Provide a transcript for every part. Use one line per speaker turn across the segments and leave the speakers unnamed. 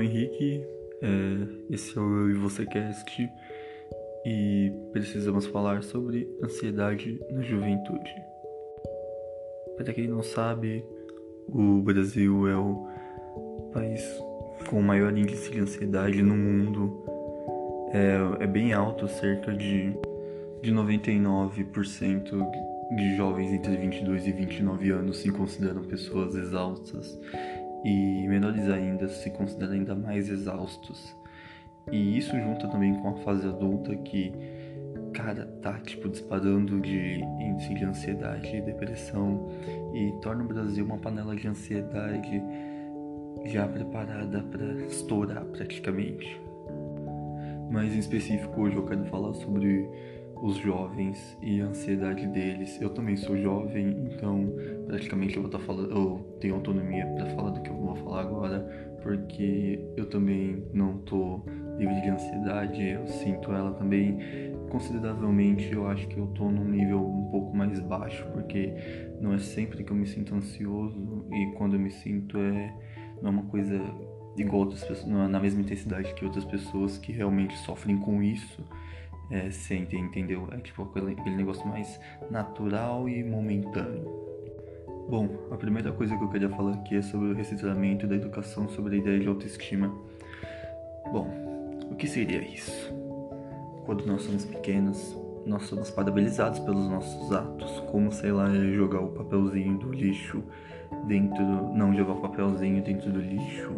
é Henrique, é, esse é o Eu e Você Cast e precisamos falar sobre ansiedade na juventude. Para quem não sabe, o Brasil é o país com o maior índice de ansiedade no mundo. É, é bem alto, cerca de, de 99% de jovens entre 22 e 29 anos se consideram pessoas exaustas e menores ainda se consideram ainda mais exaustos. E isso junta também com a fase adulta que, cara, tá tipo disparando de índice de ansiedade e depressão e torna o Brasil uma panela de ansiedade já preparada para estourar praticamente. Mas em específico hoje eu quero falar sobre os jovens e a ansiedade deles. Eu também sou jovem, então praticamente eu vou estar tá falando, eu tenho autonomia para falar do que eu vou falar agora, porque eu também não tô livre de ansiedade, eu sinto ela também consideravelmente, eu acho que eu tô num nível um pouco mais baixo, porque não é sempre que eu me sinto ansioso e quando eu me sinto é não é uma coisa igual outras pessoas, não é na mesma intensidade que outras pessoas que realmente sofrem com isso é, entendeu? É tipo aquele, aquele negócio mais natural e momentâneo. Bom, a primeira coisa que eu queria falar aqui é sobre o reciclamento da educação sobre a ideia de autoestima. Bom, o que seria isso? Quando nós somos pequenos, nós somos parabenizados pelos nossos atos, como sei lá, jogar o papelzinho do lixo dentro, não jogar o papelzinho dentro do lixo,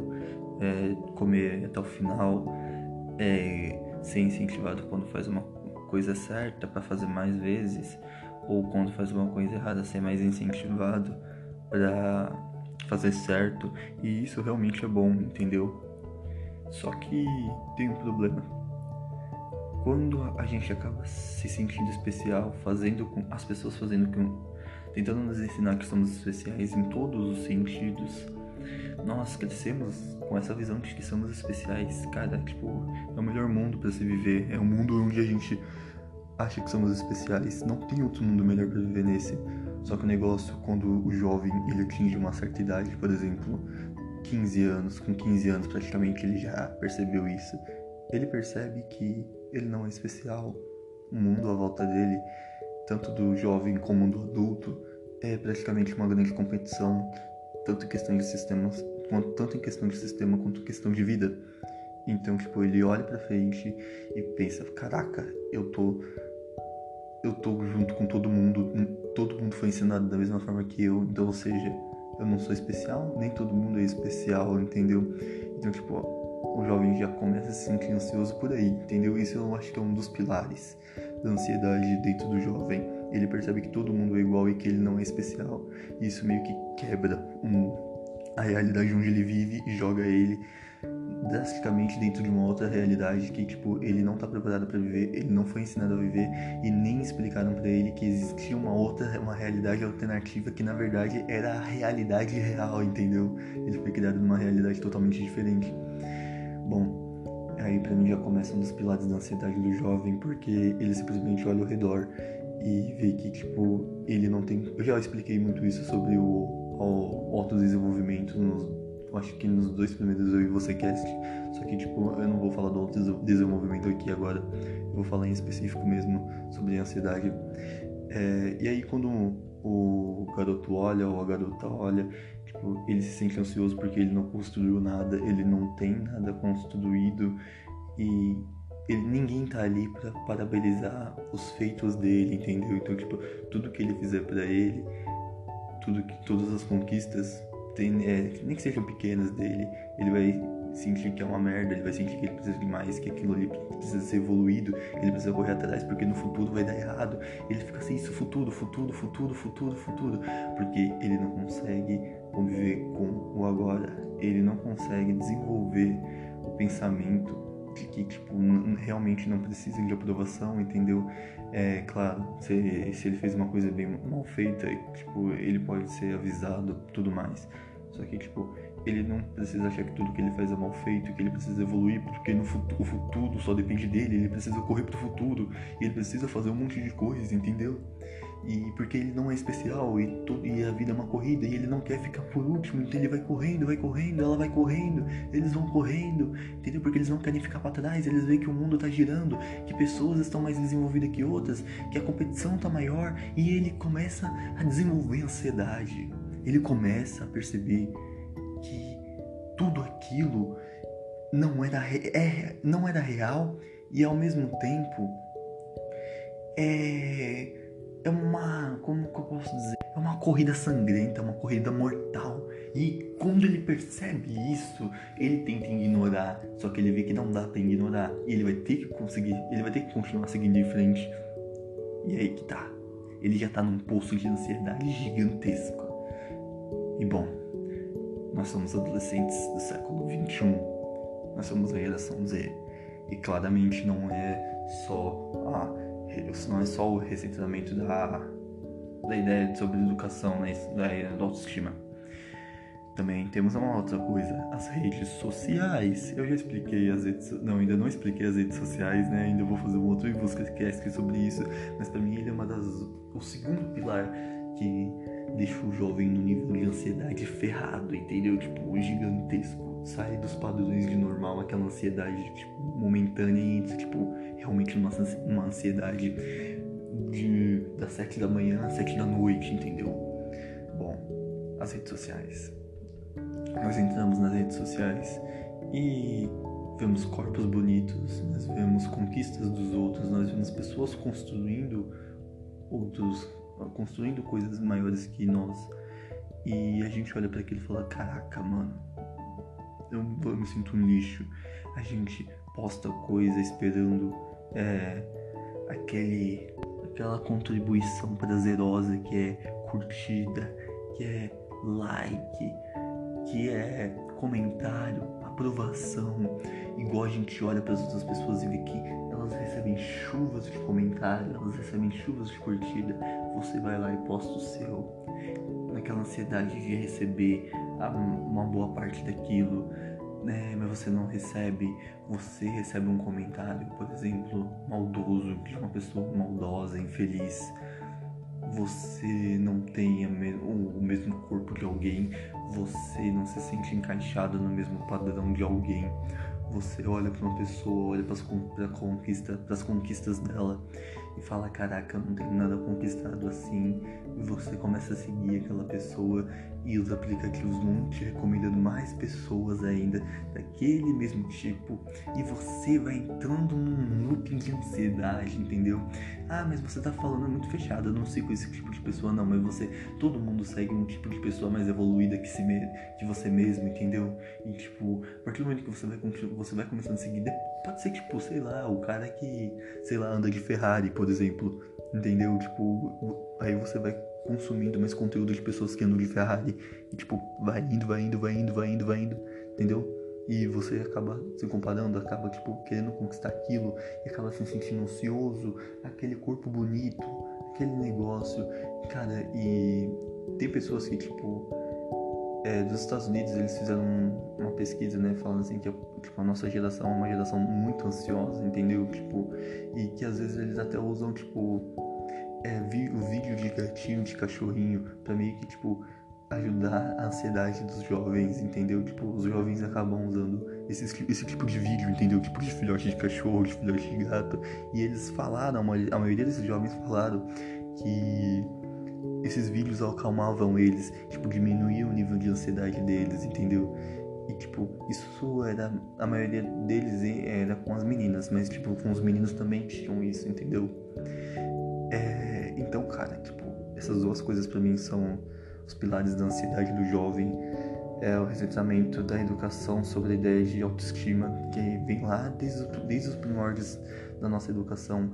é, comer até o final, é, ser incentivado quando faz uma coisa certa para fazer mais vezes, ou quando faz uma coisa errada ser mais incentivado para fazer certo, e isso realmente é bom, entendeu? Só que tem um problema. Quando a gente acaba se sentindo especial, fazendo com as pessoas fazendo com tentando nos ensinar que somos especiais em todos os sentidos, nós crescemos com essa visão de que somos especiais. Cara, tipo, é o melhor mundo para se viver. É um mundo onde a gente acha que somos especiais. Não tem outro mundo melhor para viver nesse. Só que o negócio, quando o jovem ele atinge uma certa idade, por exemplo, 15 anos, com 15 anos praticamente ele já percebeu isso. Ele percebe que ele não é especial. O mundo à volta dele, tanto do jovem como do adulto, é praticamente uma grande competição tanto em questão de sistemas, quanto, tanto em questão de sistema quanto em questão de vida. Então, tipo, ele olha para frente e pensa, caraca, eu tô eu tô junto com todo mundo, todo mundo foi ensinado da mesma forma que eu, então, ou seja, eu não sou especial, nem todo mundo é especial, entendeu? Então, tipo, o jovem já começa a se sentir ansioso por aí, entendeu? Isso eu acho que é um dos pilares da ansiedade dentro do jovem ele percebe que todo mundo é igual e que ele não é especial. Isso meio que quebra um, a realidade onde ele vive e joga ele drasticamente dentro de uma outra realidade que tipo ele não está preparado para viver, ele não foi ensinado a viver e nem explicaram para ele que existia uma outra, uma realidade alternativa que na verdade era a realidade real, entendeu? Ele foi criado numa realidade totalmente diferente. Bom, aí para mim já começa um dos pilares da ansiedade do jovem, porque ele simplesmente olha ao redor e ver que, tipo, ele não tem. Eu já expliquei muito isso sobre o, o autodesenvolvimento nos, acho que nos dois primeiros Eu e Você Cast. Só que, tipo, eu não vou falar do autodesenvolvimento aqui agora. Eu vou falar em específico mesmo sobre ansiedade. É, e aí, quando o garoto olha ou a garota olha, tipo, ele se sente ansioso porque ele não construiu nada, ele não tem nada construído e ele, ninguém tá ali para parabenizar os feitos dele, entendeu? Então, tipo, tudo que ele fizer para ele, tudo que todas as conquistas, tem, é, nem que sejam pequenas dele, ele vai sentir que é uma merda, ele vai sentir que ele precisa de mais, que aquilo ali precisa ser evoluído, ele precisa correr atrás porque no futuro vai dar errado. Ele fica assim, isso futuro, futuro, futuro, futuro, futuro, porque ele não consegue conviver com o agora, ele não consegue desenvolver o pensamento de que tipo, realmente não precisem de aprovação, entendeu? É claro, se, se ele fez uma coisa bem mal feita, tipo, ele pode ser avisado, tudo mais. Só que tipo, ele não precisa achar que tudo que ele faz é mal feito, que ele precisa evoluir, porque no futuro, o futuro só depende dele, ele precisa correr pro futuro, e ele precisa fazer um monte de coisas, entendeu? E porque ele não é especial e, tudo, e a vida é uma corrida e ele não quer ficar por último, então ele vai correndo, vai correndo, ela vai correndo, eles vão correndo, entendeu? Porque eles não querem ficar para trás, eles veem que o mundo tá girando, que pessoas estão mais desenvolvidas que outras, que a competição tá maior e ele começa a desenvolver ansiedade. Ele começa a perceber que tudo aquilo não era, é, não era real e ao mesmo tempo é é uma. Como que eu posso dizer? É uma corrida sangrenta, uma corrida mortal. E quando ele percebe isso, ele tenta ignorar. Só que ele vê que não dá pra ignorar. E ele vai ter que conseguir. Ele vai ter que continuar seguindo em frente. E aí que tá. Ele já tá num poço de ansiedade gigantesco. E bom, nós somos adolescentes do século XXI. Nós somos a geração Z. E claramente não é só a isso não é só o ressentimento da, da ideia sobre educação, né, da, da autoestima. Também temos uma outra coisa, as redes sociais. Eu já expliquei as redes, não, ainda não expliquei as redes sociais, né? Ainda vou fazer um outro podcast sobre isso, mas para mim ele é uma das o segundo pilar que deixa o jovem no nível de ansiedade ferrado, entendeu? Tipo, gigantesco. Sai dos padrões de normal, aquela ansiedade tipo, momentânea e tipo, realmente uma ansiedade de das sete da manhã às sete da noite, entendeu? Bom, as redes sociais. Nós entramos nas redes sociais e vemos corpos bonitos, nós vemos conquistas dos outros, nós vemos pessoas construindo outros, construindo coisas maiores que nós. E a gente olha para aquilo e fala: Caraca, mano, eu, me sinto um lixo. A gente posta coisa esperando é, aquele, aquela contribuição prazerosa que é curtida, que é like, que é comentário, aprovação. Igual a gente olha para as outras pessoas e vê que elas recebem chuvas de comentário, elas recebem chuvas de curtida. Você vai lá e posta o seu. Naquela ansiedade de receber uma boa parte daquilo né, mas você não recebe, você recebe um comentário, por exemplo, maldoso, de uma pessoa maldosa, infeliz, você não tem o mesmo corpo de alguém, você não se sente encaixado no mesmo padrão de alguém, você olha para uma pessoa, olha para as conquista, conquistas dela e fala: Caraca, eu não tenho nada conquistado assim. E você começa a seguir aquela pessoa e os aplicativos vão te recomendando mais pessoas ainda daquele mesmo tipo. E você vai entrando num looping de ansiedade, entendeu? Ah, mas você tá falando muito fechado, eu não sigo esse tipo de pessoa, não. Mas você, todo mundo segue um tipo de pessoa mais evoluída que, se me, que você mesmo, entendeu? E tipo, a partir do momento que você vai, você vai começando a seguir, pode ser tipo, sei lá, o cara que, sei lá, anda de Ferrari, por exemplo, entendeu? Tipo, aí você vai consumindo mais conteúdo de pessoas que andam de Ferrari e tipo, vai indo, vai indo, vai indo, vai indo, vai indo, entendeu? E você acaba se comparando, acaba tipo querendo conquistar aquilo e acaba se sentindo ansioso, aquele corpo bonito, aquele negócio, cara, e tem pessoas que tipo é, dos Estados Unidos eles fizeram uma pesquisa, né, falando assim que tipo, a nossa geração é uma geração muito ansiosa, entendeu? Tipo, e que às vezes eles até usam tipo é, vi, o vídeo de gatinho, de cachorrinho, pra meio que tipo ajudar a ansiedade dos jovens, entendeu? Tipo, os jovens acabam usando esse, esse tipo de vídeo, entendeu? Tipo de filhote de cachorro, de filhote de gato. E eles falaram, a maioria desses jovens falaram que esses vídeos acalmavam eles, tipo, diminuía o nível de ansiedade deles, entendeu? E, tipo, isso era. A maioria deles era com as meninas, mas, tipo, com os meninos também tinham isso, entendeu? É, então, cara, tipo, essas duas coisas para mim são os pilares da ansiedade do jovem. É o ressentimento da educação sobre a ideia de autoestima, que vem lá desde, desde os primórdios da nossa educação,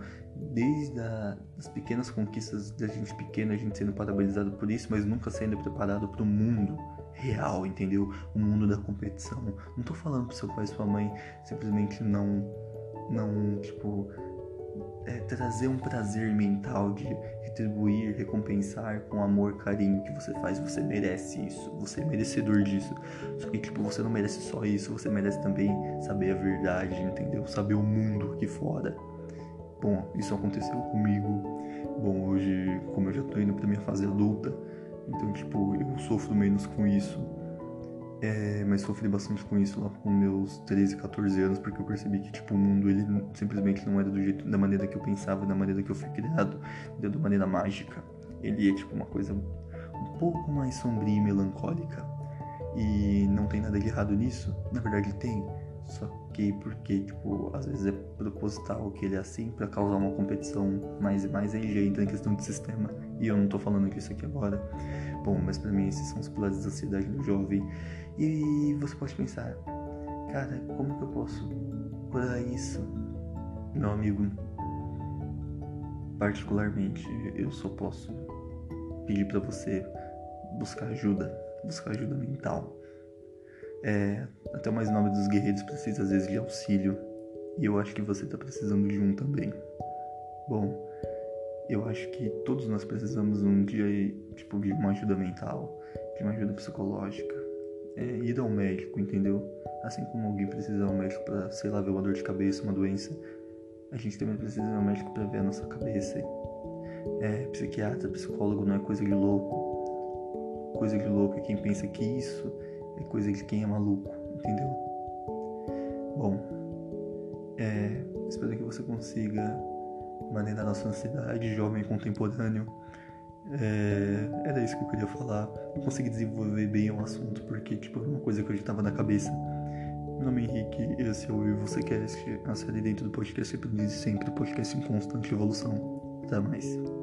desde a, as pequenas conquistas da gente pequena, a gente sendo parabenizado por isso, mas nunca sendo preparado para o mundo real, entendeu? O mundo da competição. Não tô falando pro seu pai e sua mãe simplesmente não, não, tipo, é, trazer um prazer mental de retribuir, recompensar com amor, carinho que você faz. Você merece isso, você é merecedor disso. Só que, tipo, você não merece só isso, você merece também saber a verdade, entendeu? Saber o mundo aqui fora. Bom, isso aconteceu comigo. Bom, hoje, como eu já tô indo pra minha fase adulta, então, tipo, eu sofro menos com isso. É, mas sofri bastante com isso lá com meus 13, 14 anos, porque eu percebi que, tipo, o mundo, ele simplesmente não era do jeito, da maneira que eu pensava, da maneira que eu fui criado, da maneira mágica. Ele é, tipo, uma coisa um pouco mais sombria e melancólica. E não tem nada de errado nisso. Na verdade, tem. Só que porque, tipo, às vezes é proposital que ele é assim para causar uma competição mais e mais, entra em questão de sistema. E eu não tô falando disso aqui agora. Bom, mas para mim esses são os pilares da ansiedade do jovem. E você pode pensar, cara, como que eu posso curar isso? Meu amigo, particularmente, eu só posso pedir para você buscar ajuda, buscar ajuda mental. É, até o mais nobre dos guerreiros precisa às vezes de auxílio. E eu acho que você está precisando de um também. Bom, eu acho que todos nós precisamos um dia tipo, de uma ajuda mental, de uma ajuda psicológica. É, ir ao médico, entendeu? Assim como alguém precisa ao médico para, sei lá, ver uma dor de cabeça, uma doença, a gente também precisa ir ao médico para ver a nossa cabeça. É, psiquiatra, psicólogo não é coisa de louco. Coisa de louco é quem pensa que isso é coisa de quem é maluco, entendeu? Bom, é, espero que você consiga maneirar nossa ansiedade, jovem contemporâneo. É, era isso que eu queria falar. Não consegui desenvolver bem o assunto porque tipo, é uma coisa que eu já estava na cabeça. Meu nome é Henrique, esse é o E Você Quer, a série dentro do podcast que sempre, sempre podcast em constante evolução. Até mais.